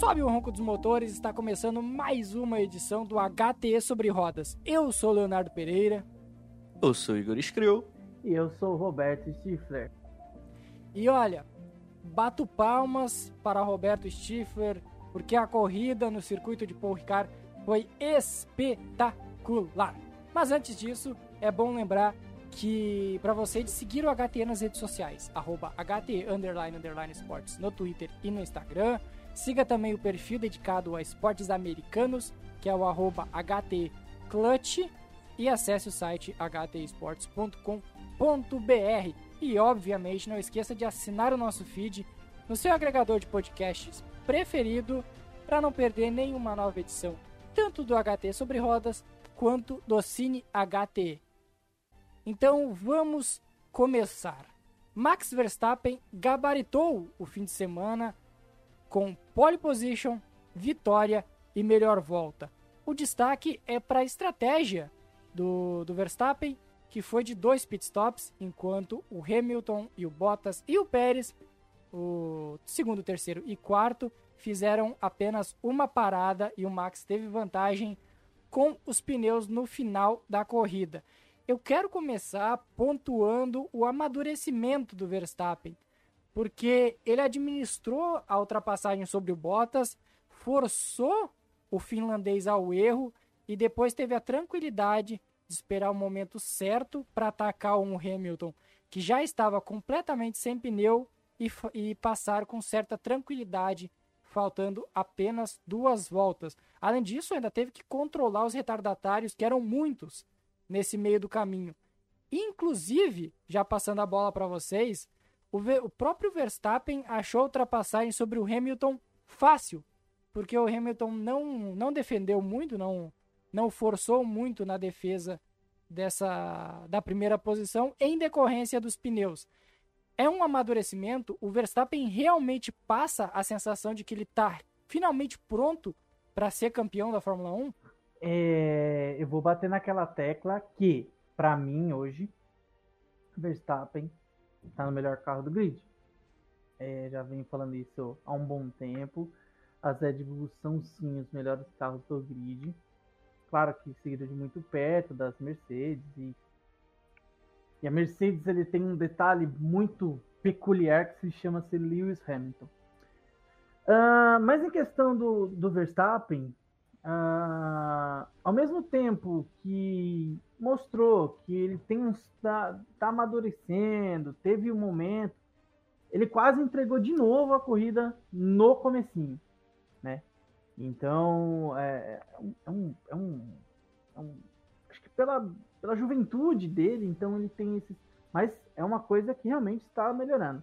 sobe o ronco dos motores, está começando mais uma edição do HTE sobre rodas. Eu sou Leonardo Pereira. Eu sou Igor Escriu. E eu sou Roberto Stifler. E olha, bato palmas para Roberto Stifler, porque a corrida no circuito de Paul Ricard foi espetacular. Mas antes disso, é bom lembrar que para você de seguir o HTE nas redes sociais, arroba HTE underline, underline no Twitter e no Instagram. Siga também o perfil dedicado a esportes americanos, que é o arroba HT Clutch, e acesse o site htesports.com.br. E obviamente não esqueça de assinar o nosso feed no seu agregador de podcasts preferido para não perder nenhuma nova edição, tanto do HT sobre rodas quanto do Cine HT. Então vamos começar. Max Verstappen gabaritou o fim de semana com pole position, vitória e melhor volta. O destaque é para a estratégia do, do Verstappen, que foi de dois pitstops, enquanto o Hamilton e o Bottas e o Pérez, o segundo, terceiro e quarto, fizeram apenas uma parada e o Max teve vantagem com os pneus no final da corrida. Eu quero começar pontuando o amadurecimento do Verstappen porque ele administrou a ultrapassagem sobre o Bottas, forçou o finlandês ao erro e depois teve a tranquilidade de esperar o momento certo para atacar um Hamilton que já estava completamente sem pneu e, e passar com certa tranquilidade, faltando apenas duas voltas. Além disso, ainda teve que controlar os retardatários, que eram muitos nesse meio do caminho. Inclusive, já passando a bola para vocês, o, o próprio Verstappen achou ultrapassagem sobre o Hamilton fácil, porque o Hamilton não, não defendeu muito, não, não forçou muito na defesa dessa da primeira posição em decorrência dos pneus. É um amadurecimento, o Verstappen realmente passa a sensação de que ele está finalmente pronto para ser campeão da Fórmula 1? É, eu vou bater naquela tecla que, para mim, hoje, Verstappen está no melhor carro do grid. É, já venho falando isso há um bom tempo. As Red Bulls são sim os melhores carros do grid. Claro que seguido de muito perto das Mercedes. E, e a Mercedes ele tem um detalhe muito peculiar que se chama -se Lewis Hamilton. Uh, mas em questão do, do Verstappen, uh, ao mesmo tempo que mostrou que ele tem uns tá, tá amadurecendo, teve um momento, ele quase entregou de novo a corrida no comecinho, né? Então é, é, um, é, um, é um acho que pela, pela juventude dele, então ele tem esse, mas é uma coisa que realmente está melhorando.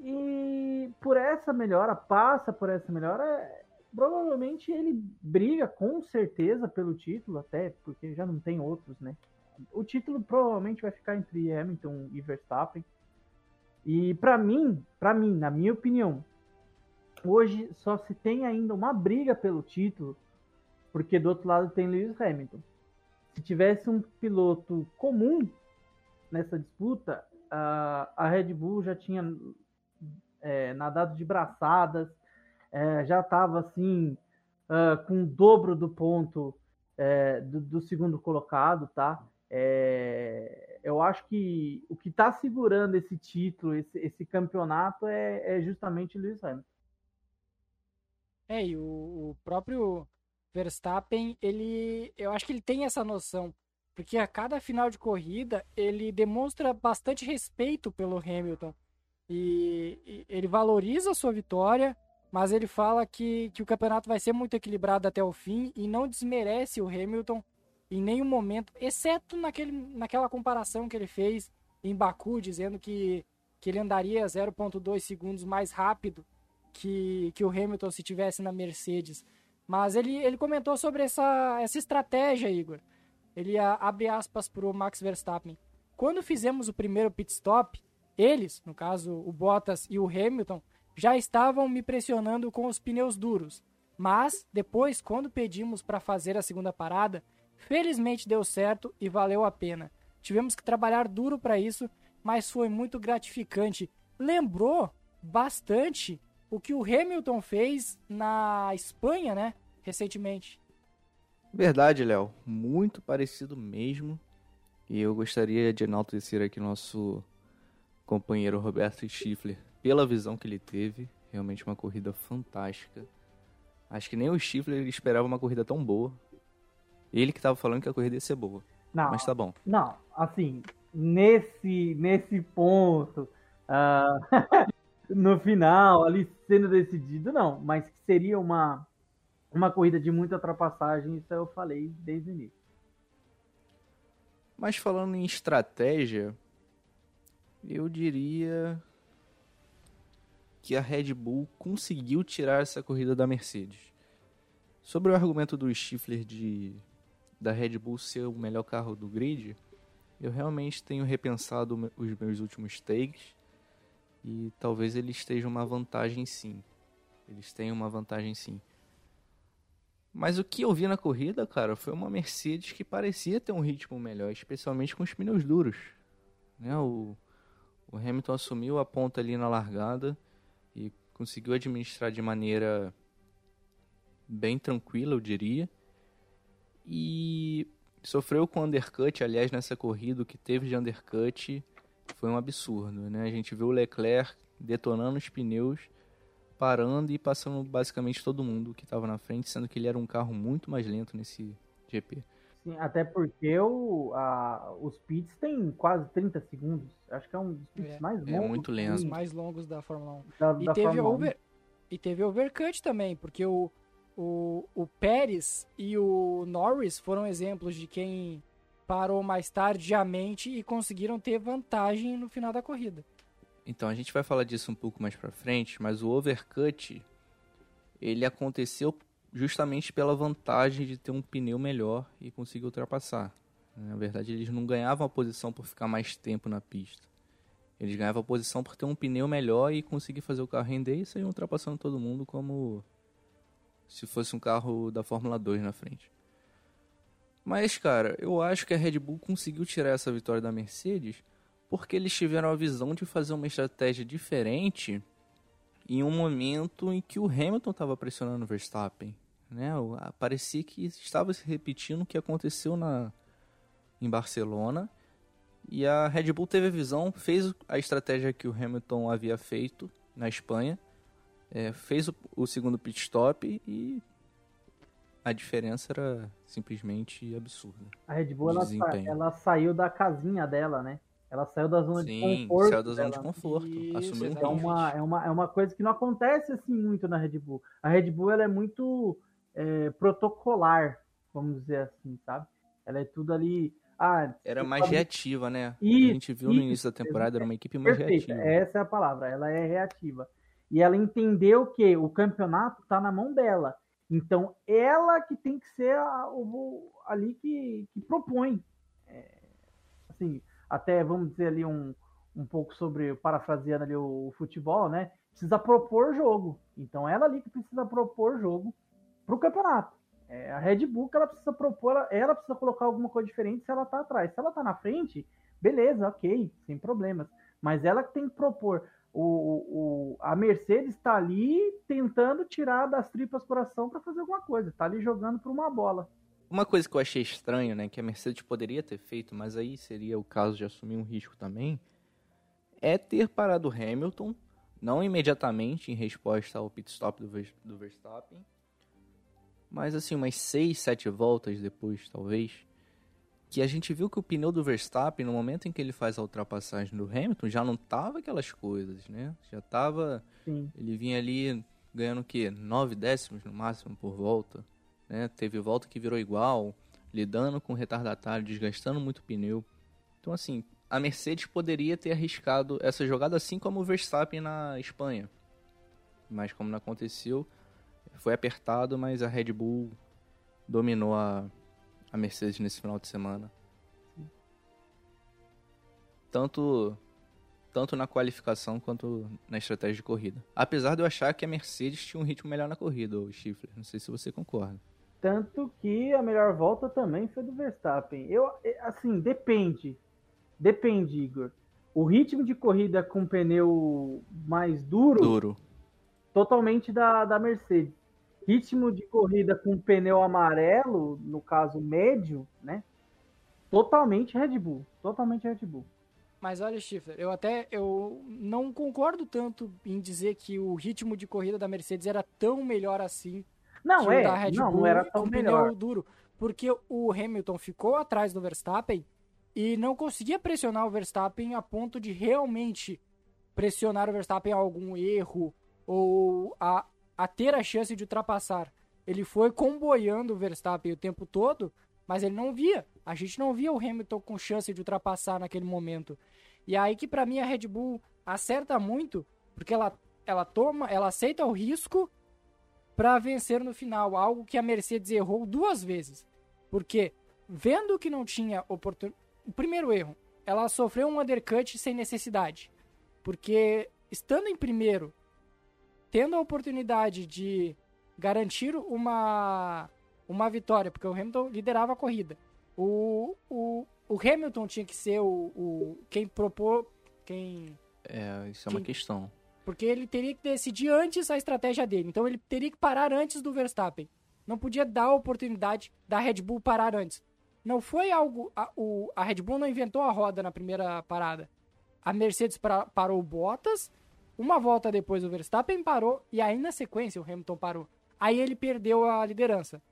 E por essa melhora, passa por essa melhora, provavelmente ele briga com certeza pelo título, até porque já não tem outros, né? O título provavelmente vai ficar entre Hamilton e Verstappen. E para mim, para mim, na minha opinião, hoje só se tem ainda uma briga pelo título, porque do outro lado tem Lewis Hamilton. Se tivesse um piloto comum nessa disputa, a Red Bull já tinha é, nadado de braçadas, é, já estava assim uh, com o dobro do ponto é, do, do, segundo colocado, tá? É, eu acho que o que está segurando esse título, esse, esse campeonato, é, é, justamente o Lewis Hamilton. É, e o, o, próprio Verstappen, ele, eu acho que ele tem essa noção, porque a cada final de corrida ele demonstra bastante respeito pelo Hamilton e, e ele valoriza a sua vitória mas ele fala que, que o campeonato vai ser muito equilibrado até o fim e não desmerece o Hamilton em nenhum momento, exceto naquele, naquela comparação que ele fez em Baku, dizendo que, que ele andaria 0,2 segundos mais rápido que, que o Hamilton se tivesse na Mercedes. Mas ele, ele comentou sobre essa, essa estratégia, Igor. Ele abre aspas para o Max Verstappen. Quando fizemos o primeiro pit stop, eles, no caso o Bottas e o Hamilton, já estavam me pressionando com os pneus duros. Mas depois, quando pedimos para fazer a segunda parada, felizmente deu certo e valeu a pena. Tivemos que trabalhar duro para isso, mas foi muito gratificante. Lembrou bastante o que o Hamilton fez na Espanha, né? Recentemente. Verdade, Léo. Muito parecido mesmo. E eu gostaria de enaltecer aqui nosso companheiro Roberto Schiffler pela visão que ele teve. Realmente uma corrida fantástica. Acho que nem o Schiffler esperava uma corrida tão boa. Ele que estava falando que a corrida ia ser boa. Não, Mas tá bom. Não, assim, nesse, nesse ponto, uh, no final, ali sendo decidido, não. Mas que seria uma, uma corrida de muita ultrapassagem, isso eu falei desde o início. Mas falando em estratégia, eu diria que a Red Bull conseguiu tirar essa corrida da Mercedes. Sobre o argumento do Stifler de da Red Bull ser o melhor carro do grid, eu realmente tenho repensado os meus últimos takes e talvez eles estejam uma vantagem sim. Eles têm uma vantagem sim. Mas o que eu vi na corrida, cara, foi uma Mercedes que parecia ter um ritmo melhor, especialmente com os pneus duros. Né? O, o Hamilton assumiu a ponta ali na largada conseguiu administrar de maneira bem tranquila, eu diria. E sofreu com undercut, aliás, nessa corrida, o que teve de undercut foi um absurdo, né? A gente viu o Leclerc detonando os pneus, parando e passando basicamente todo mundo que estava na frente, sendo que ele era um carro muito mais lento nesse GP. Sim, até porque o, a, os pits têm quase 30 segundos. Acho que é um dos pits é, mais é longos. É muito lento. Mais longos da Fórmula 1. Da, e, da teve Fórmula over, 1. e teve overcut também, porque o, o, o Pérez e o Norris foram exemplos de quem parou mais tardiamente e conseguiram ter vantagem no final da corrida. Então a gente vai falar disso um pouco mais para frente, mas o overcut ele aconteceu justamente pela vantagem de ter um pneu melhor e conseguir ultrapassar. Na verdade, eles não ganhavam a posição por ficar mais tempo na pista. Eles ganhavam a posição por ter um pneu melhor e conseguir fazer o carro render e sair ultrapassando todo mundo como se fosse um carro da Fórmula 2 na frente. Mas, cara, eu acho que a Red Bull conseguiu tirar essa vitória da Mercedes porque eles tiveram a visão de fazer uma estratégia diferente em um momento em que o Hamilton estava pressionando o Verstappen. Né? Parecia que estava se repetindo o que aconteceu na, em Barcelona. E a Red Bull teve a visão, fez a estratégia que o Hamilton havia feito na Espanha, é, fez o, o, segundo pit stop e a diferença era simplesmente absurda. A Red Bull ela, ela, saiu da casinha dela, né? Ela saiu da zona Sim, de conforto. Saiu da zona dela. de conforto. Isso, assumiu um é uma, é, uma, é uma coisa que não acontece assim muito na Red Bull. A Red Bull ela é muito é, protocolar, vamos dizer assim, sabe? Ela é tudo ali. Ah, era mais sabe? reativa, né? Isso, a gente viu isso, no início da temporada, era uma equipe mais perfeita, reativa. Essa é a palavra, ela é reativa. E ela entendeu que o campeonato está na mão dela. Então, ela que tem que ser a, o, ali que, que propõe. É, assim, até vamos dizer ali um, um pouco sobre, parafraseando ali o, o, futebol, né? Precisa propor jogo. Então, ela ali que precisa propor jogo para o campeonato. É, a Red Bull ela precisa propor, ela, ela precisa colocar alguma coisa diferente se ela está atrás. Se ela está na frente, beleza, ok, sem problemas. Mas ela que tem que propor o, o, a Mercedes está ali tentando tirar das tripas coração para fazer alguma coisa, está ali jogando por uma bola. Uma coisa que eu achei estranho, né, que a Mercedes poderia ter feito, mas aí seria o caso de assumir um risco também, é ter parado o Hamilton, não imediatamente em resposta ao pit stop do, do Verstappen, mas assim, umas 6, 7 voltas depois, talvez, que a gente viu que o pneu do Verstappen, no momento em que ele faz a ultrapassagem do Hamilton, já não tava aquelas coisas, né? Já tava. Sim. Ele vinha ali ganhando o quê? 9 décimos no máximo por volta. Né? Teve volta que virou igual, lidando com retardatário, desgastando muito o pneu. Então, assim, a Mercedes poderia ter arriscado essa jogada assim como o Verstappen na Espanha. Mas como não aconteceu, foi apertado, mas a Red Bull dominou a, a Mercedes nesse final de semana. Tanto tanto na qualificação quanto na estratégia de corrida. Apesar de eu achar que a Mercedes tinha um ritmo melhor na corrida, o Schiffler. Não sei se você concorda. Tanto que a melhor volta também foi do Verstappen. Eu, é, assim, depende. Depende, Igor. O ritmo de corrida com pneu mais duro. Duro. totalmente da, da Mercedes. Ritmo de corrida com pneu amarelo, no caso médio, né? Totalmente Red Bull. Totalmente Red Bull. Mas olha, Stifler, eu até eu não concordo tanto em dizer que o ritmo de corrida da Mercedes era tão melhor assim. Não, é. Red não, Bull não era tão com melhor. pneu duro. Porque o Hamilton ficou atrás do Verstappen e não conseguia pressionar o Verstappen a ponto de realmente pressionar o Verstappen a algum erro ou a, a ter a chance de ultrapassar. Ele foi comboiando o Verstappen o tempo todo, mas ele não via. A gente não via o Hamilton com chance de ultrapassar naquele momento. E aí que pra mim a Red Bull acerta muito, porque ela, ela toma, ela aceita o risco para vencer no final, algo que a Mercedes errou duas vezes. Porque vendo que não tinha oportunidade, o primeiro erro, ela sofreu um undercut sem necessidade. Porque estando em primeiro, tendo a oportunidade de garantir uma uma vitória, porque o Hamilton liderava a corrida. O, o, o Hamilton tinha que ser o, o quem propor, quem É, isso é uma Sim. questão. Porque ele teria que decidir antes a estratégia dele. Então ele teria que parar antes do Verstappen. Não podia dar a oportunidade da Red Bull parar antes. Não foi algo. A, o, a Red Bull não inventou a roda na primeira parada. A Mercedes para- parou o Bottas. Uma volta depois o Verstappen parou. E aí na sequência o Hamilton parou. Aí ele perdeu a liderança.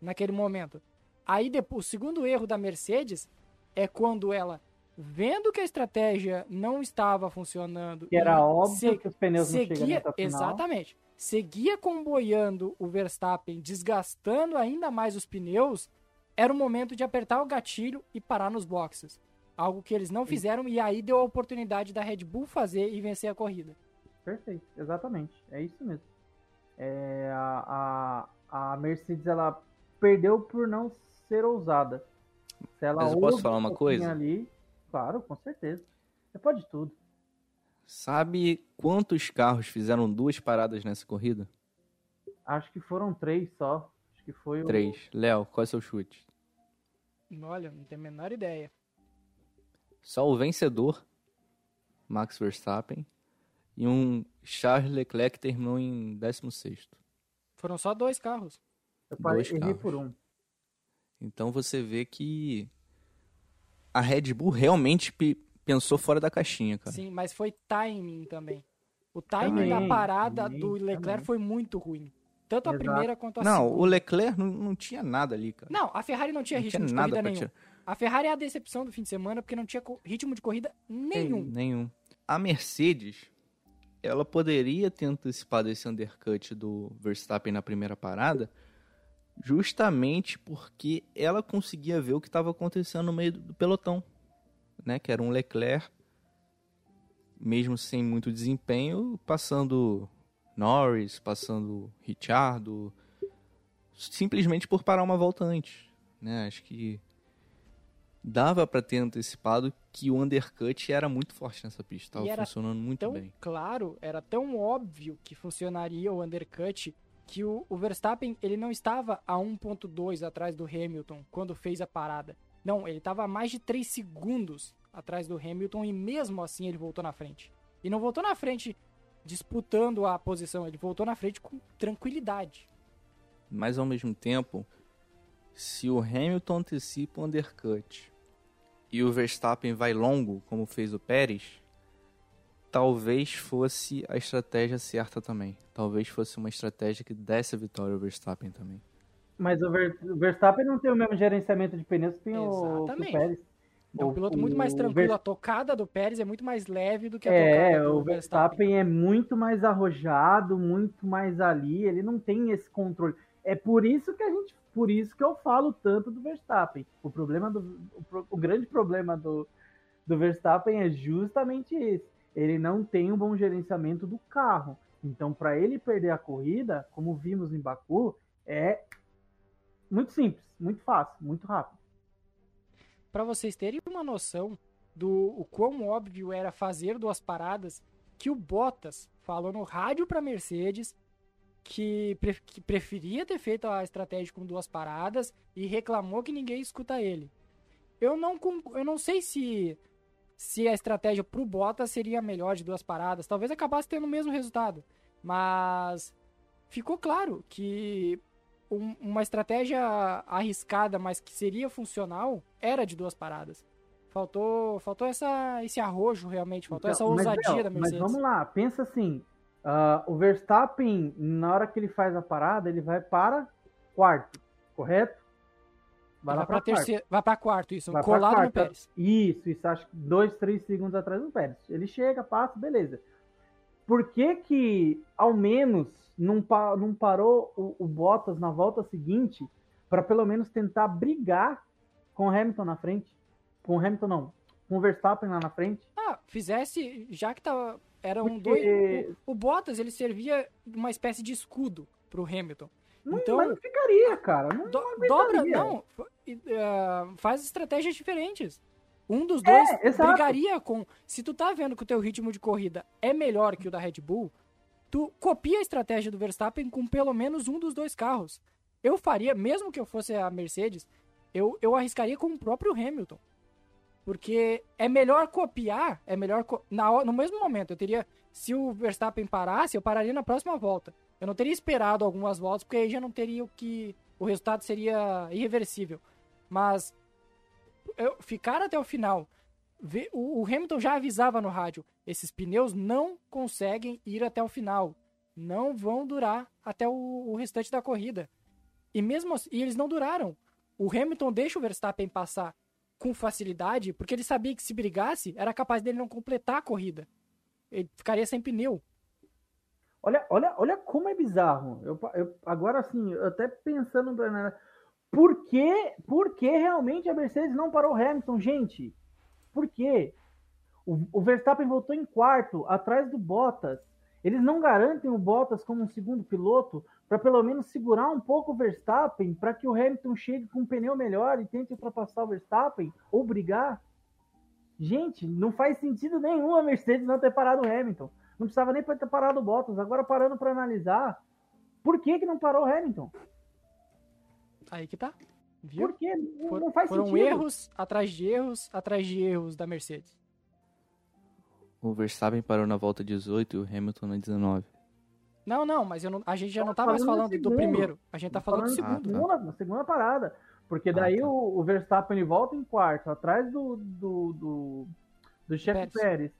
Naquele momento. Aí depois, o segundo erro da Mercedes é quando ela, vendo que a estratégia não estava funcionando. Que era óbvio se- que os pneus não seguia, nessa final. exatamente. Seguia comboiando o Verstappen, desgastando ainda mais os pneus. Era o momento de apertar o gatilho e parar nos boxes. Algo que eles não fizeram e aí deu a oportunidade da Red Bull fazer e vencer a corrida. Perfeito, exatamente. É isso mesmo. É, a, a, a Mercedes ela perdeu por não ser ousada. Se ela Mas eu posso falar um uma coisa? Ali, claro, com certeza. Você pode tudo. Sabe quantos carros fizeram duas paradas nessa corrida? Acho que foram três só. Acho que foi o- Três. Léo, qual é o seu chute? Olha, não tenho a menor ideia. Só o vencedor, Max Verstappen, e um Charles Leclerc que terminou em 16º. Foram só dois carros. Eu parei- dois errei carros. por um. Então você vê que a Red Bull realmente pe- pensou fora da caixinha, cara. Sim, mas foi timing também. O timing da Também, parada também, do Leclerc também. foi muito ruim. Tanto a Exato. primeira quanto a Não, segunda. o Leclerc não, não tinha nada ali, cara. Não, a Ferrari não tinha Não ritmo tinha de nada corrida pra nenhum. tirar. A Ferrari é a decepção do fim de semana porque não tinha ritmo de corrida nenhum. Nenhum. A Mercedes, ela poderia ter antecipado esse undercut do Verstappen na primeira parada, justamente porque ela conseguia ver o que estava acontecendo no meio do pelotão, né? Que era um Leclerc, mesmo sem muito desempenho, passando Norris, passando Ricciardo, simplesmente por parar uma volta antes, né? Acho que dava para ter antecipado que o undercut era muito forte nessa pista, estava funcionando muito Tão bem. claro, era tão óbvio que funcionaria o undercut que o, o Verstappen ele não estava a 1.2 atrás do Hamilton quando fez a parada. Não, ele estava a mais de 3 segundos atrás do Hamilton e mesmo assim ele voltou na frente. E não voltou na frente disputando a posição, ele voltou na frente com tranquilidade. Mas ao mesmo tempo, se o Hamilton antecipa o undercut e o Verstappen vai longo, como fez o Pérez, talvez fosse a estratégia certa também. Talvez fosse uma estratégia que desse a vitória ao Verstappen também. Mas o, Ver- o Verstappen não tem o mesmo gerenciamento de pneus que tem o, que o Exatamente. Pérez. É um piloto muito mais tranquilo, Ver- a tocada do Pérez é muito mais leve do que a É, tocada do o Verstappen é muito mais arrojado, muito mais ali, ele não tem esse controle. É por isso que a gente, por isso que eu falo tanto do Verstappen. O problema do o, o grande problema do, do Verstappen é justamente esse. Ele não tem um bom gerenciamento do carro. Então, para ele perder a corrida, como vimos em Baku, é muito simples, muito fácil, muito rápido. Para vocês terem uma noção do o quão óbvio era fazer duas paradas, que o Bottas falou no rádio para Mercedes que, pre- que preferia ter feito a estratégia com duas paradas e reclamou que ninguém escuta ele. Eu não, eu não sei se, se a estratégia pro Bottas seria melhor de duas paradas. Talvez acabasse tendo o mesmo resultado. Mas ficou claro que um- uma estratégia arriscada, mas que seria funcional, era de duas paradas. Faltou, faltou essa, esse arrojo realmente, faltou essa Então, mas, ousadia Léo, da Mas Mercedes. vamos lá, pensa assim. ah, o Verstappen, na hora que ele faz a parada, ele vai para quarto, correto? Vai vai, lá pra quarto. terceiro, vai pra quarto, isso, Vai pra colado no quarto. Pérez. Isso, isso, acho que dois, três segundos atrás do Pérez. Ele chega, passa, beleza. Por que que, ao menos, não, pa- não parou o, o Bottas na volta seguinte para pelo menos tentar brigar com o Hamilton na frente? Com o Hamilton não, com o Verstappen lá na frente? Ah, fizesse, já que tava, era um Porque- dois, o, o Bottas, ele servia uma espécie de escudo pro Hamilton. Não, Então- mas não ficaria, cara. Não, Do- não dobra, não, ah, faz estratégias diferentes. Um dos É, dois exato. brigaria com. Se tu tá vendo que o teu ritmo de corrida é melhor que o da Red Bull, tu copia a estratégia do Verstappen com pelo menos um dos dois carros. Eu faria, mesmo que eu fosse a Mercedes, eu, eu arriscaria com o próprio Hamilton. Porque é melhor copiar, é melhor. co- Na, no mesmo momento, eu teria. Se o Verstappen parasse, eu pararia na próxima volta. Eu não teria esperado algumas voltas, porque aí já não teria o que. O resultado seria irreversível. Mas eu, ficar até o final. ver- o, o Hamilton já avisava no rádio: esses pneus não conseguem ir até o final. Não vão durar até o, o restante da corrida. E mesmo assim, e eles não duraram. O Hamilton deixa o Verstappen passar com facilidade, porque ele sabia que se brigasse, era capaz dele não completar a corrida. Ele ficaria sem pneu. Olha, olha, olha como é bizarro. Eu, eu- agora, assim, até pensando. Por que, por que realmente a Mercedes não parou o Hamilton, gente? Por quê? O, o Verstappen voltou em quarto, atrás do Bottas. Eles não garantem o Bottas como um segundo piloto para pelo menos segurar um pouco o Verstappen para que o Hamilton chegue com um pneu melhor e tente ultrapassar o Verstappen ou brigar? Gente, não faz sentido nenhum a Mercedes não ter parado o Hamilton. Não precisava nem ter parado o Bottas. Agora parando para analisar, por que, que não parou o Hamilton? Aí que tá. Viu? Não, For- não faz foram sentido. erros atrás de erros atrás de erros da Mercedes. O Verstappen parou na volta 18 e o Hamilton na 19. Não, não, mas eu não- a gente já Tô não tá mais falando do falando do segundo. primeiro. A gente tá falando do Falando segundo. Ah, tá. segunda, na segunda parada. Porque daí tá. o, o Verstappen ele volta em quarto, atrás do, do, do, do chefe Pérez. Pérez.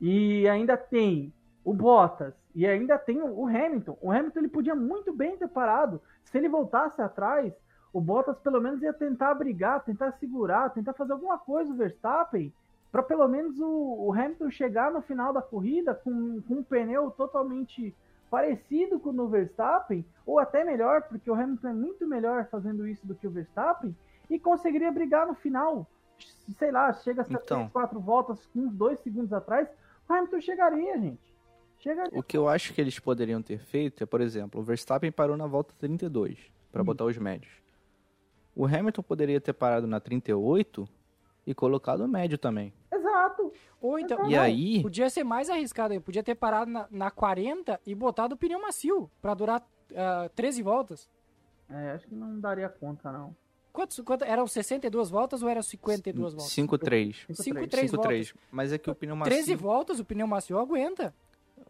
E ainda tem o Bottas. E ainda tem o, o Hamilton. O Hamilton ele podia muito bem ter parado. Se ele voltasse atrás, o Bottas pelo menos ia tentar brigar, tentar segurar, tentar fazer alguma coisa o Verstappen. Para pelo menos o, o Hamilton chegar no final da corrida com, com um pneu totalmente parecido com o do Verstappen, ou até melhor, porque o Hamilton é muito melhor fazendo isso do que o Verstappen, e conseguiria brigar no final. Sei lá, chega a Então. três, quatro voltas com uns dois segundos atrás, o Hamilton chegaria, gente. Chegaria. O que eu acho que eles poderiam ter feito é, por exemplo, o Verstappen parou na volta 32 para Hum. botar os médios. O Hamilton poderia ter parado na 38 e colocado o médio também. Exato. Ou então, E não, aí- podia ser mais arriscado aí. Podia ter parado na, na 40 e botado o pneu macio pra durar ah, 13 voltas. É, acho que não daria conta, não. Quantos, quanto, eram 62 voltas ou eram 52 voltas? 5-3. 5, 5-3. 3 voltas. 5-3. Mas é que o pneu macio, 13 voltas, o pneu macio aguenta.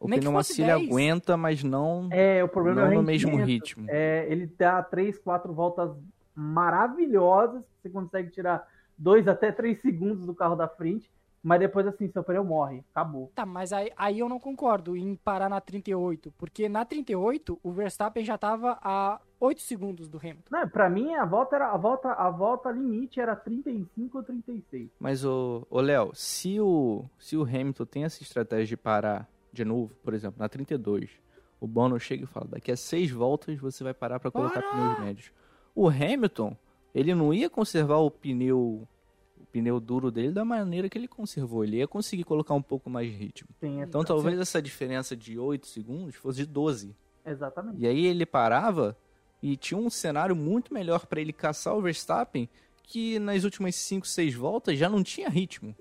o nem pneu macio ele 10. aguenta, mas não, É, o problema não é o no mesmo ritmo. É, ele dá três, quatro voltas maravilhosas. Você consegue tirar dois até três segundos do carro da frente. Mas depois, assim, seu pneu morre. Acabou. Tá, mas aí, aí eu não concordo em parar na 38. Porque na 38, o Verstappen já tava a 8 segundos do Hamilton. Não, pra mim, a volta, era, a, volta, a volta limite era 35 ou 36. Mas, o Léo, se o, se o Hamilton tem essa estratégia de parar de novo, por exemplo, na 32, o Bono chega e fala, daqui a seis voltas você vai parar para colocar Para! pneus médios. O Hamilton, ele não ia conservar o pneu o pneu duro dele da maneira que ele conservou. Ele ia conseguir colocar um pouco mais de ritmo. Essa- Então talvez essa diferença de 8 segundos fosse de 12. Exatamente. E aí ele parava e tinha um cenário muito melhor para ele caçar o Verstappen, que nas últimas 5, 6 voltas já não tinha ritmo.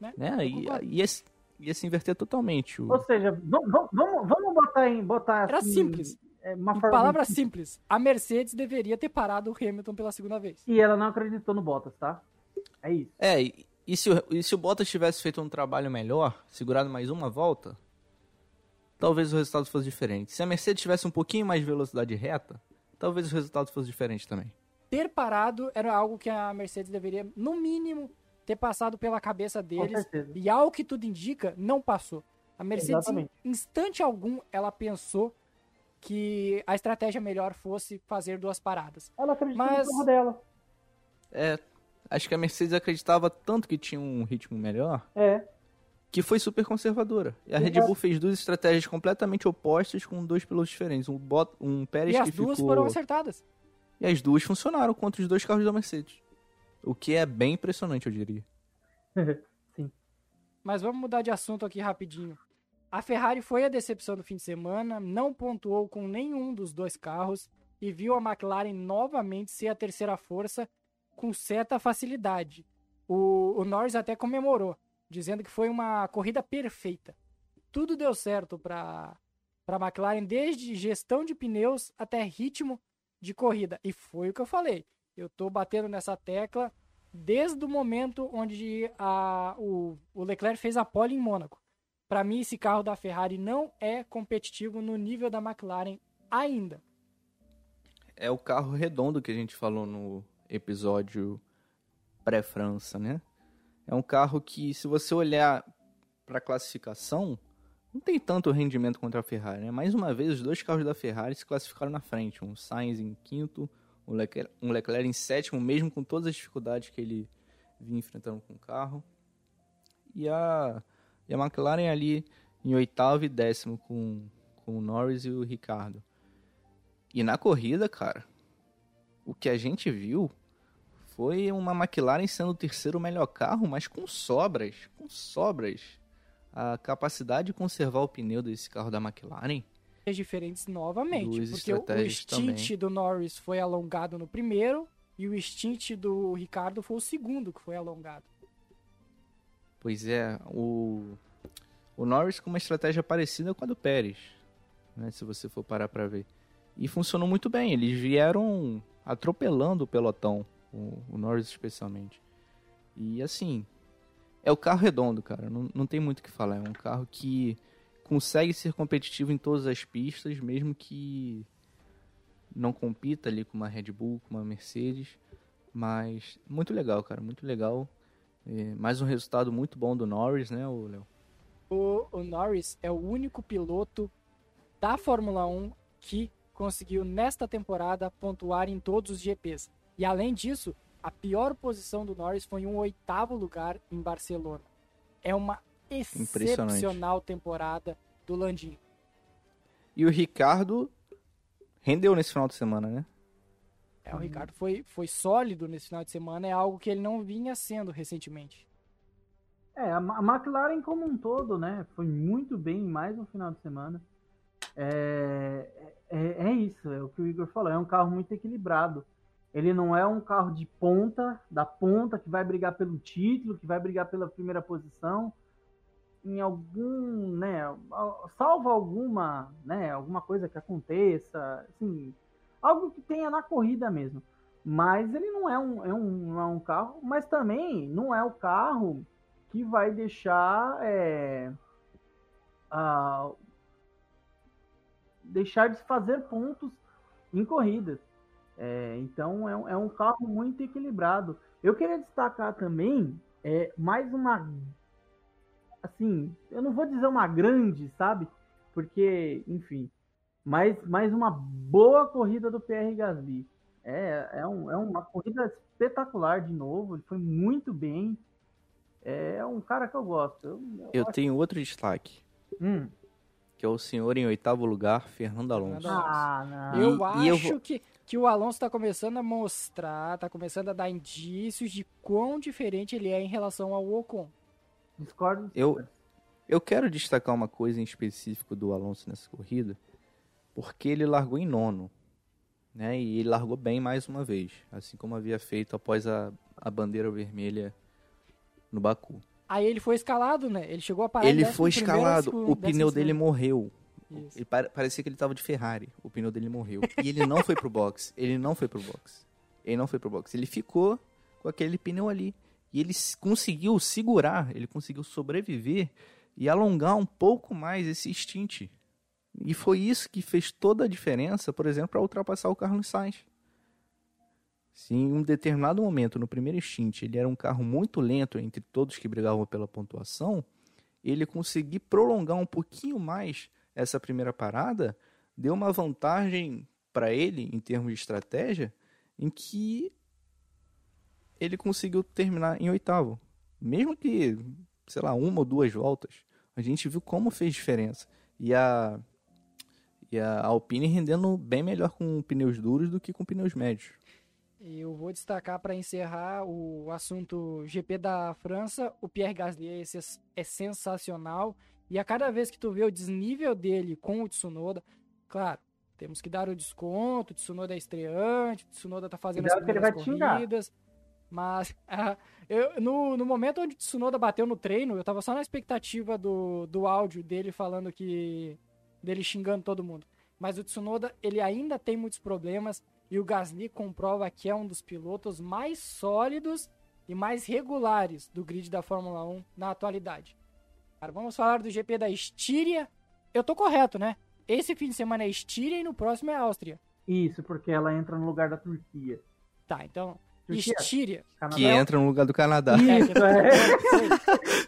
Né? Né? Ia, concordo. ia, se- ia se inverter totalmente. O... Ou seja, vamos, vamos, vamos botar em. Botar Era assim, simples. É, Uma Em forma palavras simples, a Mercedes deveria ter parado o Hamilton pela segunda vez. E ela não acreditou no Bottas, tá? É isso. É, e, e se o, e se o Bottas tivesse feito um trabalho melhor, segurado mais uma volta, talvez o resultado fosse diferente. Se a Mercedes tivesse um pouquinho mais de velocidade reta, talvez o resultado fosse diferente também. Ter parado era algo que a Mercedes deveria, no mínimo, ter passado pela cabeça Com deles. certeza. E ao que tudo indica, não passou. A Mercedes, em Exatamente. instante algum, ela pensou que a estratégia melhor fosse fazer duas paradas. Ela acreditou Mas- no carro dela. É, acho que a Mercedes acreditava tanto que tinha um ritmo melhor, É. que foi super conservadora. E a Red. Bull fez duas estratégias completamente opostas com dois pilotos diferentes. Um, Bot, um Pérez E que as duas ficou... foram acertadas. E as duas funcionaram contra os dois carros da Mercedes. O que é bem impressionante, eu diria. Mas vamos mudar de assunto aqui rapidinho. A Ferrari foi a decepção do fim de semana, não pontuou com nenhum dos dois carros e viu a McLaren novamente ser a terceira força com certa facilidade. O, o Norris até comemorou, dizendo que foi uma corrida perfeita. Tudo deu certo para a McLaren, desde gestão de pneus até ritmo de corrida. E foi o que eu falei. Eu tô batendo nessa tecla desde o momento onde a, o, o Leclerc fez a pole em Mônaco. Para mim, esse carro da Ferrari não é competitivo no nível da McLaren ainda. É o carro redondo que a gente falou no episódio pré-França, né? É um carro que, se você olhar para a classificação, não tem tanto rendimento contra a Ferrari. Né? Mais uma vez, os dois carros da Ferrari se classificaram na frente. Um Sainz em quinto, um Leclerc, um Leclerc em sétimo, mesmo com todas as dificuldades que ele vinha enfrentando com o carro. E a, e a McLaren ali em oitavo e décimo com, com o Norris e o Ricardo. E na corrida, cara, o que a gente viu foi uma McLaren sendo o terceiro melhor carro, mas com sobras, com sobras. A capacidade de conservar o pneu desse carro da McLaren diferentes novamente. Duas porque o, stint também. do Norris foi alongado no primeiro e o stint do Ricardo foi o segundo que foi alongado. Pois é, o, o Norris com uma estratégia parecida com a do Pérez, né, se você for parar para ver. E funcionou muito bem, eles vieram atropelando o pelotão, o, o Norris especialmente. E assim, é o carro redondo, cara, não, não tem muito o que falar, é um carro que consegue ser competitivo em todas as pistas, mesmo que não compita ali com uma Red Bull, com uma Mercedes, mas muito legal, cara, muito legal. É, mais um resultado muito bom do Norris, né, o Léo? O, o Norris é o único piloto da Fórmula 1 que conseguiu nesta temporada pontuar em todos os GPs. E além disso, a pior posição do Norris foi um oitavo lugar em Barcelona. É uma excepcional temporada do Landinho. E o Ricardo rendeu nesse final de semana, né? É, o Ricardo foi, foi sólido nesse final de semana, é algo que ele não vinha sendo recentemente. É, a McLaren como um todo, né? Foi muito bem em mais um final de semana. É, é, é isso, é o que o Igor falou. É um carro muito equilibrado. Ele não é um carro de ponta, da ponta, que vai brigar pelo título, que vai brigar pela primeira posição. Em algum, né? al- Salvo alguma, né? Alguma coisa que aconteça, assim, algo que tenha na corrida mesmo. Mas ele não é um, é um, é um carro, mas também não é o carro que vai deixar é, a- deixar de fazer pontos em corridas. É, então é, um- é um carro muito equilibrado. Eu queria destacar também é, mais uma assim, eu não vou dizer uma grande, sabe? Porque, enfim, mais, mais uma boa corrida do PR Gasly. É, é, um, é uma corrida espetacular de novo, ele foi muito bem. É um cara que eu gosto. Eu, eu Eu acho- tenho outro destaque, Hum. que é o senhor em oitavo lugar, Fernando Alonso. Ah, não. Eu E- eu acho vou- que, que o Alonso está começando a mostrar, está começando a dar indícios de quão diferente ele é em relação ao Ocon. Discordo. Eu, eu quero destacar uma coisa em específico do Alonso nessa corrida, porque ele largou em nono, né? E ele largou bem mais uma vez, assim como havia feito após a, a bandeira vermelha no Baku. Aí ele foi escalado, né? Ele chegou a parar Ele foi escalado, segundo, o pneu dele segundo. morreu. Ele pare- parecia que ele tava de Ferrari. O pneu dele morreu. E ele não foi pro box. Ele não foi pro box. Ele não foi pro box. Ele ficou com aquele pneu ali. E ele conseguiu segurar, ele conseguiu sobreviver e alongar um pouco mais esse stint E foi isso que fez toda a diferença, por exemplo, para ultrapassar o Carlos Sainz. Se em um determinado momento, no primeiro stint, ele era um carro muito lento entre todos que brigavam pela pontuação, ele conseguir prolongar um pouquinho mais essa primeira parada, deu uma vantagem para ele em termos de estratégia, em que ele conseguiu terminar em oitavo. Mesmo que, sei lá, uma ou duas voltas, a gente viu como fez diferença. E a, e a Alpine rendendo bem melhor com pneus duros do que com pneus médios. Eu vou destacar para encerrar o assunto GP da França. O Pierre Gasly é, é sensacional. E a cada vez que tu vê o desnível dele com o Tsunoda, claro, temos que dar o desconto. O Tsunoda é estreante, o Tsunoda tá fazendo Cuidado as que ele vai primeiras corridas. Mas eu, no, no momento onde o Tsunoda bateu no treino, eu tava só na expectativa do, do áudio dele falando que. Dele xingando todo mundo. Mas o Tsunoda, ele ainda tem muitos problemas. E o Gasly comprova que é um dos pilotos mais sólidos e mais regulares do grid da Fórmula 1 na atualidade. Cara, vamos falar do GP da Estíria. Eu tô correto, né? Esse fim de semana é Estíria e no próximo é Áustria. Isso, porque ela entra no lugar da Turquia. Tá, então. Turquia? Estíria. Canadá. Que entra no lugar do Canadá. Isso,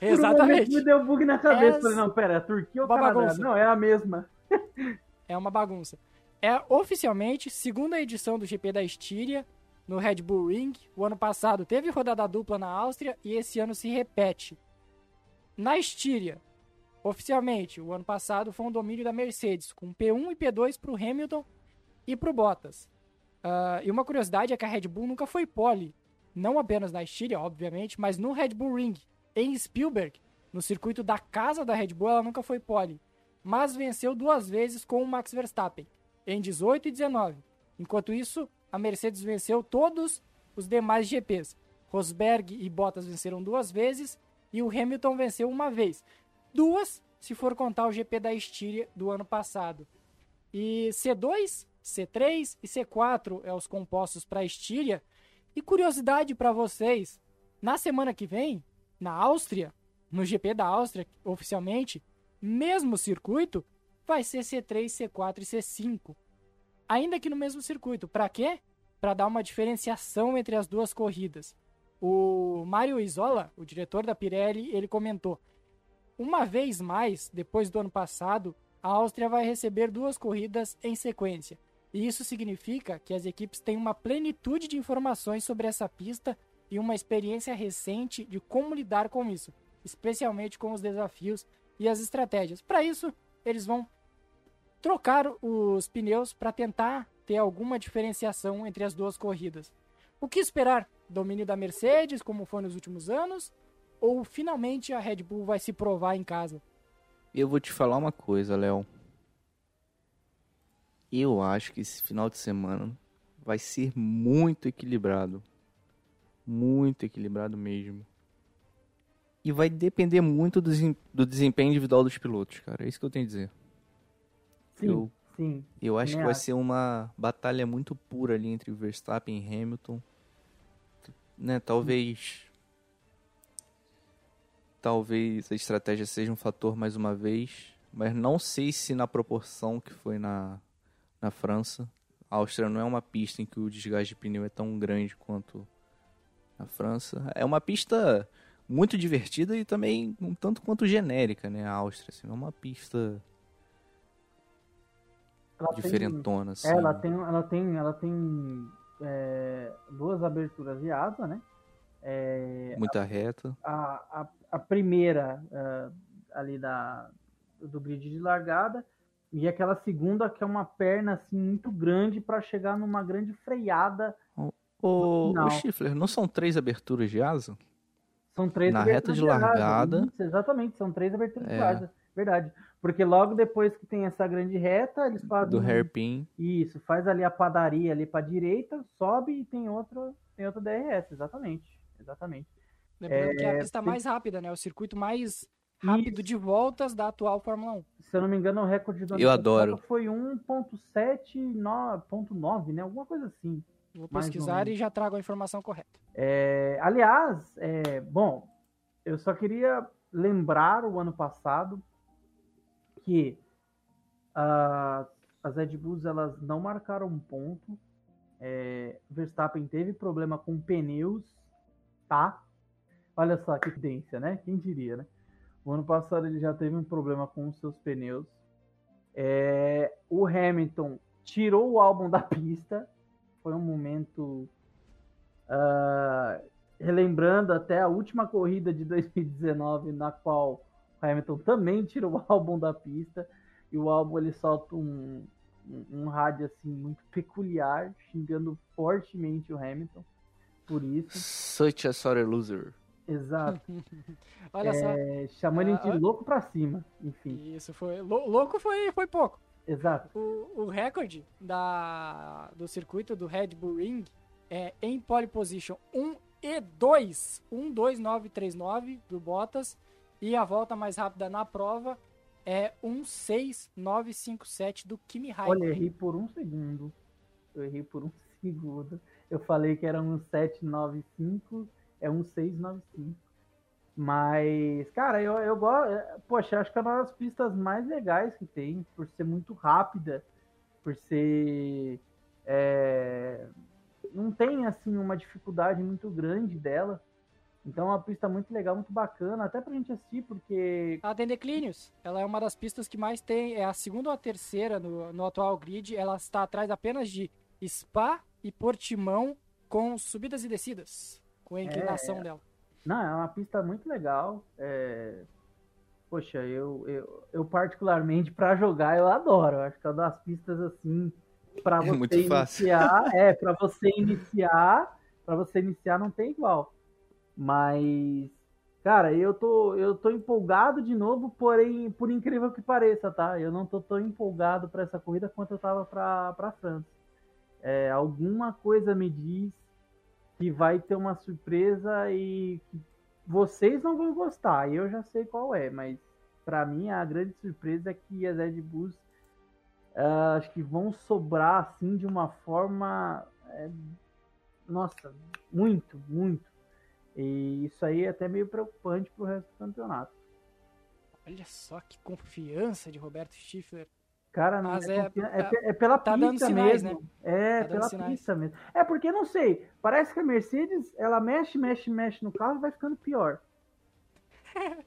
é. Exatamente. me deu bug na cabeça. É... Falei, não, pera, é Turquia ou Canadá? Bagunça. Não, é a mesma. é uma bagunça é oficialmente segunda edição do GP da Estíria no Red Bull Ring. O ano passado teve rodada dupla na Áustria e esse ano se repete. Na Estíria, oficialmente, o ano passado foi um domínio da Mercedes, com P1 e P2 para o Hamilton e para o Bottas. Uh, e uma curiosidade é que a Red Bull nunca foi pole, não apenas na Estíria, obviamente, mas no Red Bull Ring, em Spielberg, no circuito da casa da Red Bull, ela nunca foi pole, mas venceu duas vezes com o Max Verstappen em 18 e 19. Enquanto isso, a Mercedes venceu todos os demais GPs. Rosberg e Bottas venceram duas vezes e o Hamilton venceu uma vez. Duas, se for contar o GP da Estíria do ano passado. E C2, C3 e C4 é os compostos para Estíria. E curiosidade para vocês, na semana que vem, na Áustria, no GP da Áustria, oficialmente, mesmo circuito, vai ser C3, C4 e C5. Ainda que no mesmo circuito. Para quê? Para dar uma diferenciação entre as duas corridas. O Mário Isola, o diretor da Pirelli, ele comentou: Uma vez mais, depois do ano passado, a Áustria vai receber duas corridas em sequência. E isso significa que as equipes têm uma plenitude de informações sobre essa pista e uma experiência recente de como lidar com isso, especialmente com os desafios e as estratégias. Para isso, eles vão trocar os pneus para tentar ter alguma diferenciação entre as duas corridas. O que esperar? Domínio da Mercedes, como foi nos últimos anos? Ou finalmente a Red Bull vai se provar em casa? Eu vou te falar uma coisa, Léo. Eu acho que esse final de semana vai ser muito equilibrado. Muito equilibrado mesmo. E vai depender muito do desempenho individual dos pilotos, cara. É isso que eu tenho a dizer. Sim, eu, sim. Eu acho que vai ser uma batalha muito pura ali entre Verstappen e Hamilton. Né, talvez talvez a estratégia seja um fator mais uma vez, mas não sei se na proporção que foi na, na França. A Áustria não é uma pista em que o desgaste de pneu é tão grande quanto na França. É uma pista muito divertida e também um tanto quanto genérica, né? A Áustria, assim, não é uma pista ela diferentona, tem, assim. É, ela tem, ela tem, ela tem é, duas aberturas de asa, né? É, Muita a, reta. A, a, a primeira uh, ali da, do grid de largada e aquela segunda que é uma perna assim muito grande para chegar numa grande freada. O, o, Schiffler, não são três aberturas de asa? São três Na reta de, de largada. Isso, exatamente, são três aberturas é. de asa. Verdade. Porque logo depois que tem essa grande reta, eles fazem. Do hairpin. Isso, faz ali a padaria ali pra direita, sobe e tem outro, tem outro DRS, exatamente. Exatamente. Lembrando é, que é a pista tem... mais rápida, né? O circuito mais rápido de voltas da atual Fórmula 1. Se eu não me engano, o recorde do ano Eu adoro. foi 1.7.9, né? Alguma coisa assim. Vou pesquisar e já trago a informação correta. É, aliás, é, bom, eu só queria lembrar o ano passado que a, as Red Bulls elas não marcaram um ponto. É, Verstappen teve problema com pneus, tá? Olha só que evidência, né? Quem diria, né? O ano passado ele já teve um problema com os seus pneus. É, o Hamilton tirou o álbum da pista. Foi um momento. Uh, relembrando até a última corrida de 2019, na qual o Hamilton também tirou o álbum da pista. E o álbum ele solta um, um, um rádio assim muito peculiar, xingando fortemente o Hamilton. Por isso. Such a sorry loser. Exato. Olha é, só. Chamando ele de Ah, louco pra cima, enfim. Isso foi. lou- Louco foi, foi pouco. Exato. O, o recorde da, do circuito do Red Bull Ring é em pole position 1 e 2. 12939 do Bottas. E a volta mais rápida na prova é 16957 do Kimi Olha, eu Raikkonen. errei por um segundo. Eu errei por um segundo. Eu falei que era um 795, é um 695. Mas, cara, eu, eu gosto. Poxa, acho que é uma das pistas mais legais que tem, por ser muito rápida, por ser. é, não tem, assim, uma dificuldade muito grande dela. Então é uma pista muito legal, muito bacana, até pra gente assistir, porque Ela tem declínios. Ela é uma das pistas que mais tem. É a segunda ou a terceira no, no atual grid. Ela está atrás apenas de Spa e Portimão com subidas e descidas. Com a inclinação dela. Não, é uma pista muito legal. é, Poxa, eu, eu, eu particularmente para jogar eu adoro. Eu acho que é uma das pistas assim para É você muito fácil. iniciar, é para você iniciar, para você iniciar não tem igual. Mas cara, eu tô eu tô empolgado de novo, porém por incrível que pareça, tá? Eu não tô tão empolgado para essa corrida quanto eu tava para para França. É, alguma coisa me diz que vai ter uma surpresa e vocês não vão gostar. Eu já sei qual é, mas para mim a grande surpresa é que as Red Bulls ah, acho que vão sobrar assim de uma forma é, nossa, muito, muito. E isso aí é até meio preocupante pro resto do campeonato. Olha só que confiança de Roberto Stifler. Cara, não Mas é, é- é, tá- é pela tá pista sinais, mesmo. É, Tá pela sinais. pista mesmo. É porque não sei, parece que a Mercedes, ela mexe, mexe, mexe no carro e vai ficando pior.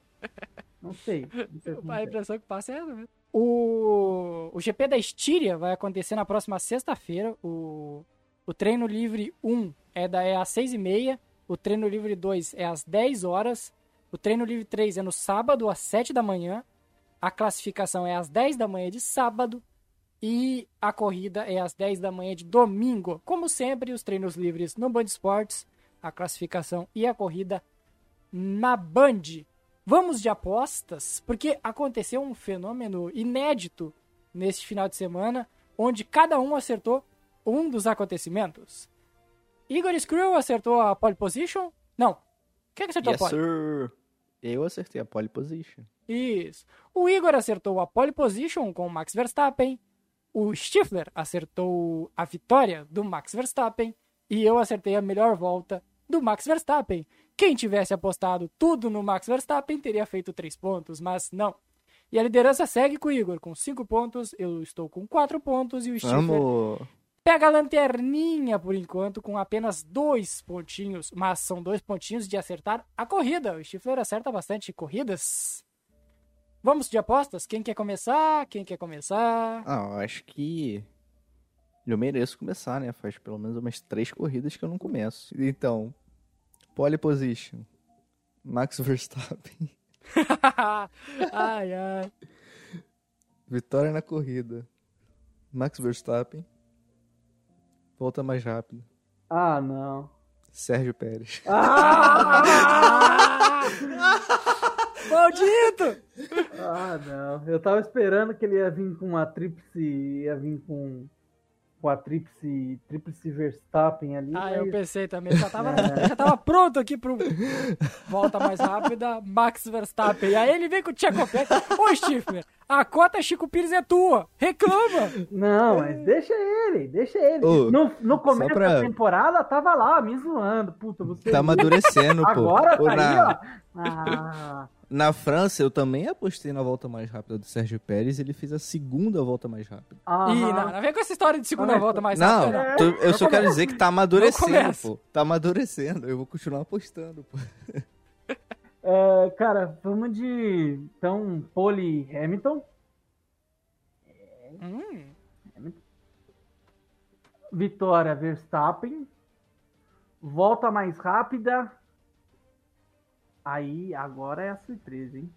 Não sei. não sei A impressão que passa é essa mesmo. O, o GP da Estíria vai acontecer na próxima sexta-feira. O, o treino livre 1 é, da, é às 6h30. O treino livre 2 é às 10 horas. O treino livre 3 é no sábado, às 7 da manhã. A classificação é às 10 da manhã de sábado. E a corrida é às 10 da manhã de domingo. Como sempre, os treinos livres no Band Esportes, a classificação e a corrida na Band. Vamos de apostas, porque aconteceu um fenômeno inédito neste final de semana, onde cada um acertou um dos acontecimentos. Igor Screw acertou a pole position? Não. Quem que acertou Yes, a pole? sir. Eu acertei a pole position. Isso. O Igor acertou a pole position com o Max Verstappen. O Stifler acertou a vitória do Max Verstappen. E eu acertei a melhor volta do Max Verstappen. Quem tivesse apostado tudo no Max Verstappen teria feito três pontos, mas não. E a liderança segue com o Igor com cinco pontos. Eu estou com quatro pontos e o Stifler Vamos. Pega a lanterninha por enquanto com apenas dois pontinhos, mas são dois pontinhos de acertar a corrida. O Stifler acerta bastante corridas. Vamos de apostas? Quem quer começar? Quem quer começar? Ah, eu acho que eu mereço começar, né? Faz pelo menos umas três corridas que eu não começo. Então, pole position. Max Verstappen. ai, ai. Vitória na corrida. Max Verstappen. Volta mais rápido. Ah, não. Sérgio Pérez. Maldito! Ah, não. Eu tava esperando que ele ia vir com uma tríplice. ia vir com. Com a tríplice. tríplice Verstappen ali. Ah, eu mas- pensei também. Já tava, já tava pronto aqui pro volta mais rápida, Max Verstappen. E aí ele vem com o Tchekopek. Ô, Stifler, a cota Chico Pires é tua. Reclama. Não, mas deixa ele, deixa ele. Ô, no, no começo pra- da temporada tava lá me zoando. Puta, você. Tá amadurecendo, pô. Agora Ô, tá aí, ó. Ah, Na França, eu também apostei na volta mais rápida do Sérgio Pérez. Ele fez a segunda volta mais rápida. aham. Ih, não, não vem com essa história de segunda volta mais rápida, não. tô- eu só quero dizer que tá amadurecendo, pô. Tá amadurecendo. Eu vou continuar apostando, pô. É, cara, vamos de. Então, Pole Hamilton. Hum, Vitória Verstappen. Volta mais rápida. Aí, agora é a surpresa, hein?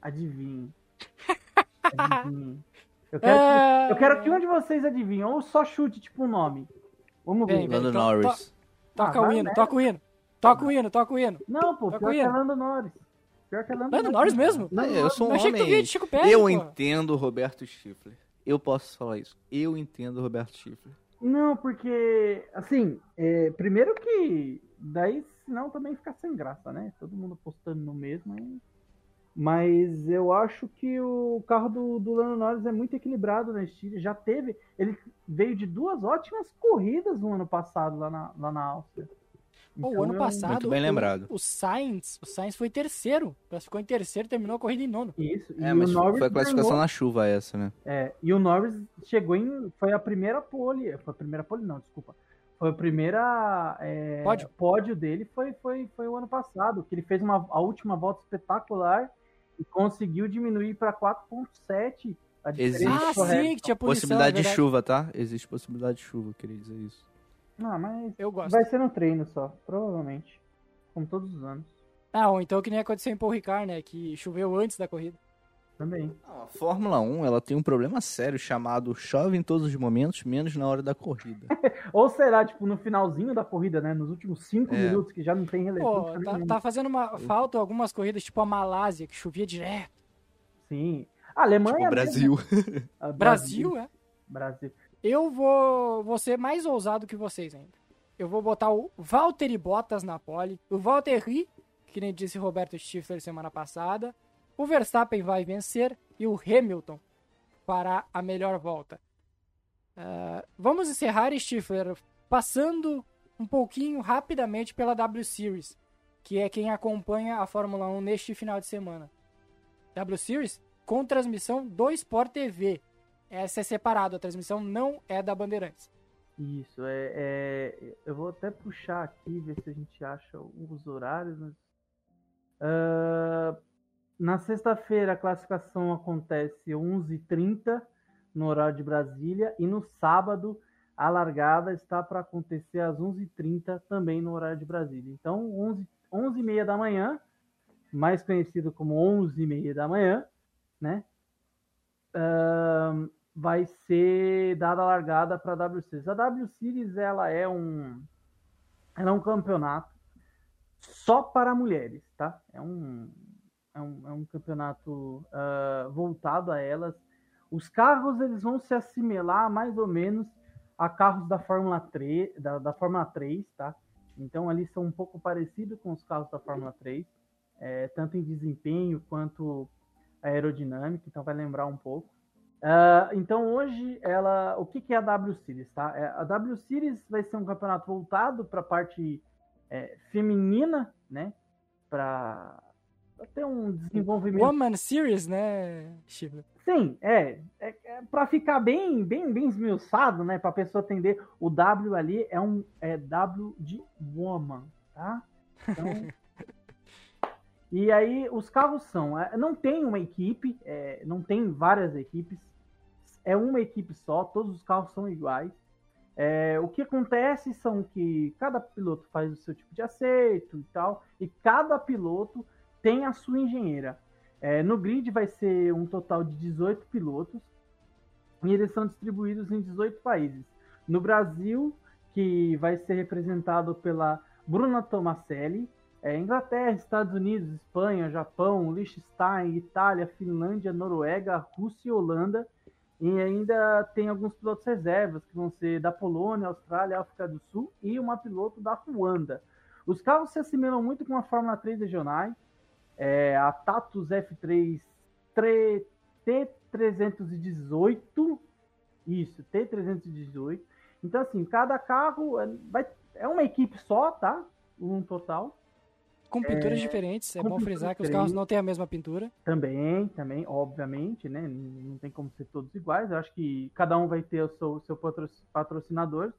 Adivinhe. Adivinhe. Eu quero, que, eu quero que um de vocês adivinhe, ou só chute, tipo, um nome. Vamos ver. Lando to- Norris. toca Ah, o hino, toca o hino. Toca o hino, toca o hino. Não, pô, pior que é. Lando Norris. Pior que é Lando, Lando Norris mesmo? É, eu sou um Eu achei que tu homem. vinha de Chico Pérez, eu pô. entendo o Roberto Schiffler. Eu posso falar isso. Eu entendo o Roberto Schiffler. Não, porque, assim, é, primeiro que daí senão também fica sem graça, né? Todo mundo postando no mesmo. aí- Mas eu acho que o carro do, do Lando Norris é muito equilibrado na Estíria. Já teve. Ele veio de duas ótimas corridas no ano passado lá na, lá na Áustria. Pô, o Então, ano passado, Muito bem o- lembrado. O, Sainz, o Sainz foi terceiro. Classificou em terceiro, terminou a corrida em nono. Isso. É, mas o Norris foi a classificação ganhou- na chuva essa, né? É, e o Norris chegou em. Foi a primeira pole. Foi a primeira pole, não, desculpa. Foi a primeira é, Pódio. pódio dele foi, foi, foi o ano passado, que ele fez uma, a última volta espetacular e conseguiu diminuir para 4.7 a diferença. Existe. Ah, sim, que tinha punição. Possibilidade de verdade. chuva, tá? Existe possibilidade de chuva, eu queria dizer isso. Não, mas Eu gosto. vai ser no treino só, provavelmente. Como todos os anos. Ah, ou então que nem aconteceu em Paul Ricard, né? Que choveu antes da corrida. Também. Não, a Fórmula 1 ela tem um problema sério chamado chove em todos os momentos, menos na hora da corrida. Ou será, tipo, no finalzinho da corrida, né? Nos últimos 5 É. minutos, que já não tem relevância tá, tá fazendo uma falta algumas corridas, tipo a Malásia, que chovia direto. Sim. A Alemanha. tipo o Brasil. mesmo. A Brasil, é? Brasil. Eu vou, vou ser mais ousado que vocês ainda. Eu vou botar o Valtteri Bottas na pole, o Valtteri, que nem disse Roberto Stifler semana passada, o Verstappen vai vencer e o Hamilton fará a melhor volta. Ah, vamos encerrar, Stifler, passando um pouquinho rapidamente pela W Series, que é quem acompanha a Fórmula 1 neste final de semana. W Series com transmissão do Sport TV. Essa é separado, a transmissão não é da Bandeirantes. Isso, é, é- Eu vou até puxar aqui, ver se a gente acha os horários. mas- Ah, na sexta-feira a classificação acontece 11h30 no horário de Brasília e no sábado a largada está para acontecer às 11h30 também no horário de Brasília. Então, 11, 11h30 da manhã, mais conhecido como 11h30 da manhã, né? Ahn, vai ser dada a largada para a W Series. A W Series ela é um ela é um campeonato só para mulheres, tá? É um é um, é um campeonato ah, voltado a elas. Os carros eles vão se assimilar mais ou menos a carros da Fórmula 3, da, da Fórmula 3, tá? Então ali são um pouco parecidos com os carros da Fórmula 3, é, tanto em desempenho quanto aerodinâmica, então vai lembrar um pouco. Ah, então hoje ela, o que, que é a W Series, tá? É, a W Series vai ser um campeonato voltado para a parte é, feminina, né? Para ter um desenvolvimento. Woman Series, né, Chico? Sim, é, é, para ficar bem, bem, bem esmiuçado, né? Para pessoa entender, o W ali é um é W de woman, tá? Então, e aí os carros são, é, não tem uma equipe, é, não tem várias equipes, é uma equipe só, todos os carros são iguais. É, o que acontece são que cada piloto faz o seu tipo de acerto e tal, e cada piloto tem a sua engenheira. É, no grid vai ser um total de 18 pilotos e eles são distribuídos em 18 países. No Brasil, que vai ser representado pela Bruna Tomaselli, é, Inglaterra, Estados Unidos, Espanha, Japão, Liechtenstein, Itália, Finlândia, Noruega, Rússia e Holanda. E ainda tem alguns pilotos reservas, que vão ser da Polônia, Austrália, África do Sul e uma piloto da Ruanda. Os carros se assimilam muito com a Fórmula 3 regionais, é, a Tatus F3 tre- T318, isso, T318. Então, assim, cada carro é, vai, é uma equipe só, tá? Um total. Com pinturas é, diferentes, é bom frisar que os carros não têm a mesma pintura. Também, também, obviamente, né? Não tem como ser todos iguais. Eu acho que cada um vai ter o seu, seu patrocinador.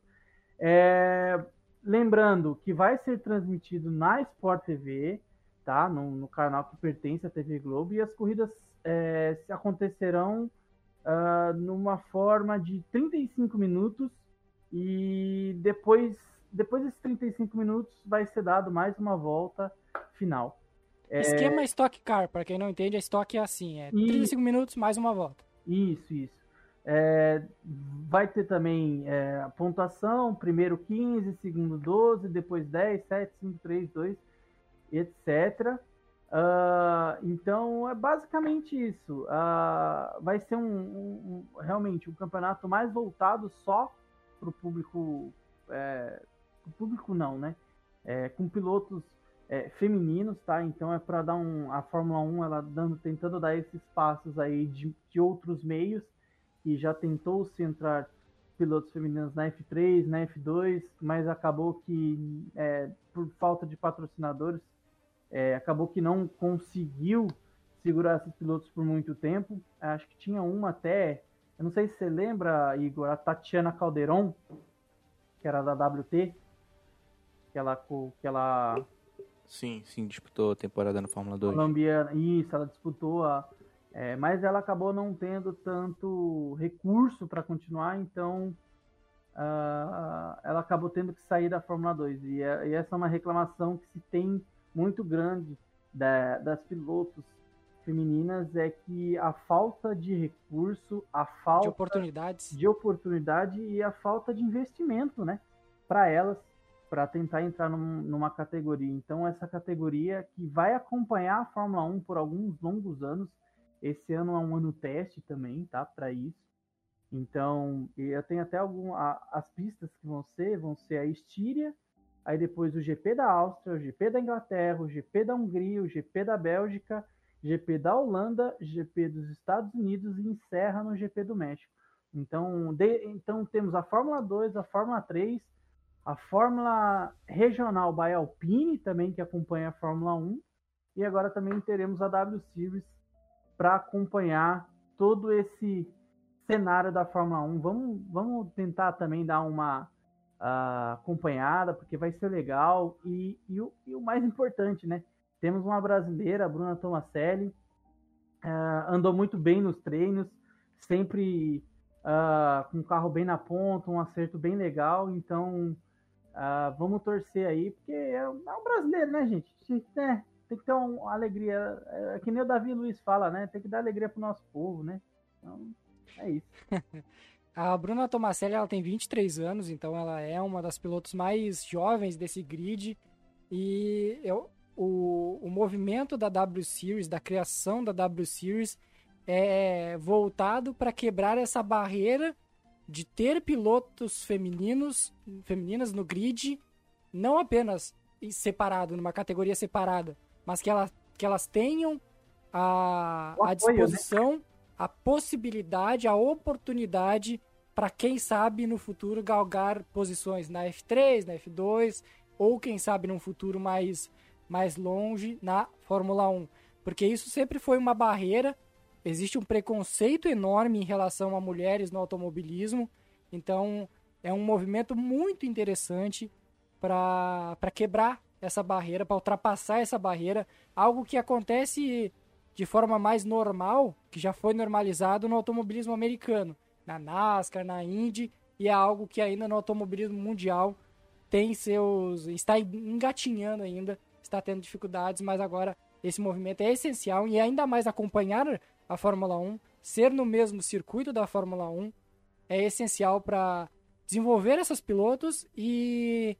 É, lembrando que vai ser transmitido na Sport TV, tá? No, no canal que pertence à TV Globo, e as corridas é, acontecerão uh, numa forma de 35 minutos e depois, depois desses 35 minutos vai ser dado mais uma volta final. É... Esquema Stock Car, para quem não entende, a Stock é assim, é 35 e... minutos mais uma volta. Isso, isso. É, vai ter também é, pontuação, primeiro 15, segundo 12, depois 10, 7, 5, 3, 2, etc. Uh, então é basicamente isso. Uh, vai ser um, um, um, realmente um campeonato mais voltado só para o público, é, público não, né? É, com pilotos é, femininos, tá? Então é para dar um a Fórmula 1 ela dando, tentando dar esses passos aí de, de outros meios e já tentou se entrar pilotos femininos na F3, na F2, mas acabou que é, por falta de patrocinadores é, acabou que não conseguiu segurar esses pilotos por muito tempo. Acho que tinha uma até, eu não sei se você lembra, Igor, a Tatiana Calderon, que era da WT, que ela, que ela Sim, sim, disputou a temporada na Fórmula 2. Colombiana, isso, ela disputou a. É, mas ela acabou não tendo tanto recurso para continuar, então uh, ela acabou tendo que sair da Fórmula 2. E, é, e essa é uma reclamação que se tem muito grande da, das pilotos femininas é que a falta de recurso, a falta de oportunidades, de oportunidade e a falta de investimento, né, para elas para tentar entrar num, numa categoria. Então essa categoria que vai acompanhar a Fórmula 1 por alguns longos anos. Esse ano é um ano teste também, tá, para isso. Então, eu tenho até algum a, as pistas que vão ser, vão ser a Estíria, aí depois o GP da Áustria, o GP da Inglaterra, o GP da Hungria, o GP da Bélgica, GP da Holanda, GP dos Estados Unidos e encerra no GP do México. Então, de, então temos a Fórmula 2, a Fórmula 3, a Fórmula Regional by Alpine também que acompanha a Fórmula 1 e agora também teremos a W Series para acompanhar todo esse cenário da Fórmula 1. Vamos, vamos tentar também dar uma uh, acompanhada, porque vai ser legal. E, e, o, e, o, mais importante, né? Temos uma brasileira, a Bruna Tomaselli, uh, andou muito bem nos treinos, sempre uh, com o carro bem na ponta, um acerto bem legal. Então, vamos torcer aí, porque é, um, é um brasileiro, né, gente? É, tem que ter uma alegria. É, é que nem o Davi Luiz fala, né? Tem que dar alegria pro nosso povo, né? Então, é isso. A Bruna Tomaselli ela tem 23 anos, então ela é uma das pilotos mais jovens desse grid. E eu, o, o movimento da W Series, da criação da W Series, é voltado para quebrar essa barreira de ter pilotos femininos, femininas no grid, não apenas separado, numa categoria separada, mas que, ela, que elas tenham a, a né? disposição, a possibilidade, a oportunidade para quem sabe no futuro galgar posições na F3, na F2 ou quem sabe num futuro mais mais longe na Fórmula 1, porque isso sempre foi uma barreira. Existe um preconceito enorme em relação a mulheres no automobilismo, então é um movimento muito interessante para quebrar essa barreira, para ultrapassar essa barreira, algo que acontece de forma mais normal, que já foi normalizado no automobilismo americano na NASCAR, na Indy, e é algo que ainda no automobilismo mundial tem seus. está engatinhando ainda, está tendo dificuldades, mas agora esse movimento é essencial e ainda mais acompanhar a Fórmula 1, ser no mesmo circuito da Fórmula 1 é essencial para desenvolver esses pilotos e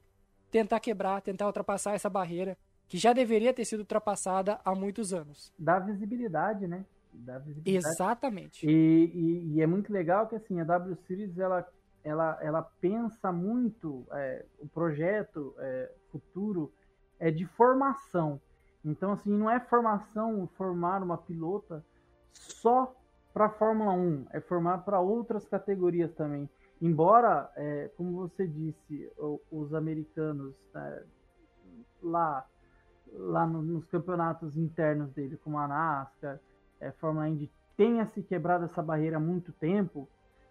tentar quebrar, tentar ultrapassar essa barreira que já deveria ter sido ultrapassada há muitos anos. Dá visibilidade, né? Da visibilidade. Exatamente. E, e, e, é muito legal que assim a W Series ela, ela, ela pensa muito é, o projeto é, futuro é de formação. Então assim não é formação formar uma pilota só para a Fórmula 1, é formar para outras categorias também. Embora, é, como você disse, os americanos é, lá lá no, nos campeonatos internos dele, como a NASCAR, é, Fórmula Indy, tenha se quebrado essa barreira há muito tempo,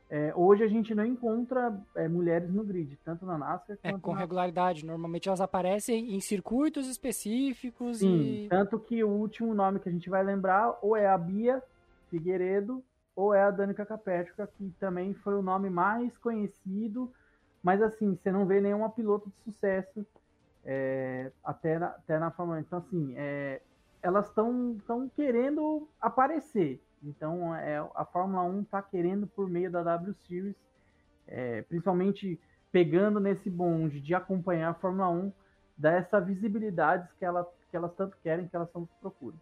é, hoje a gente não encontra é, mulheres no grid, tanto na NASCAR é, quanto com na... regularidade. Normalmente elas aparecem em circuitos específicos Sim, e. tanto que o último nome que a gente vai lembrar ou é a Bia Figueiredo ou é a Danica Capética, que também foi o nome mais conhecido, mas assim, você não vê nenhuma piloto de sucesso é, até, na, até na Fórmula 1. Então, assim, é, elas estão querendo aparecer. Então, é, a Fórmula 1 está querendo, por meio da W Series, é, principalmente pegando nesse bonde de acompanhar a Fórmula 1, dar essa visibilidade que, ela, que elas tanto querem, que elas tanto procuram.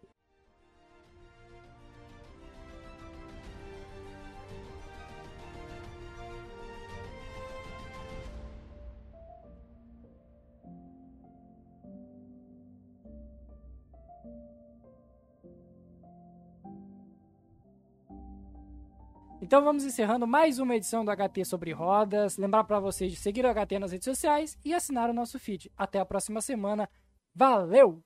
Então vamos encerrando mais uma edição do HT sobre rodas. Lembrar para vocês de seguir o HT nas redes sociais e assinar o nosso feed. Até a próxima semana. Valeu!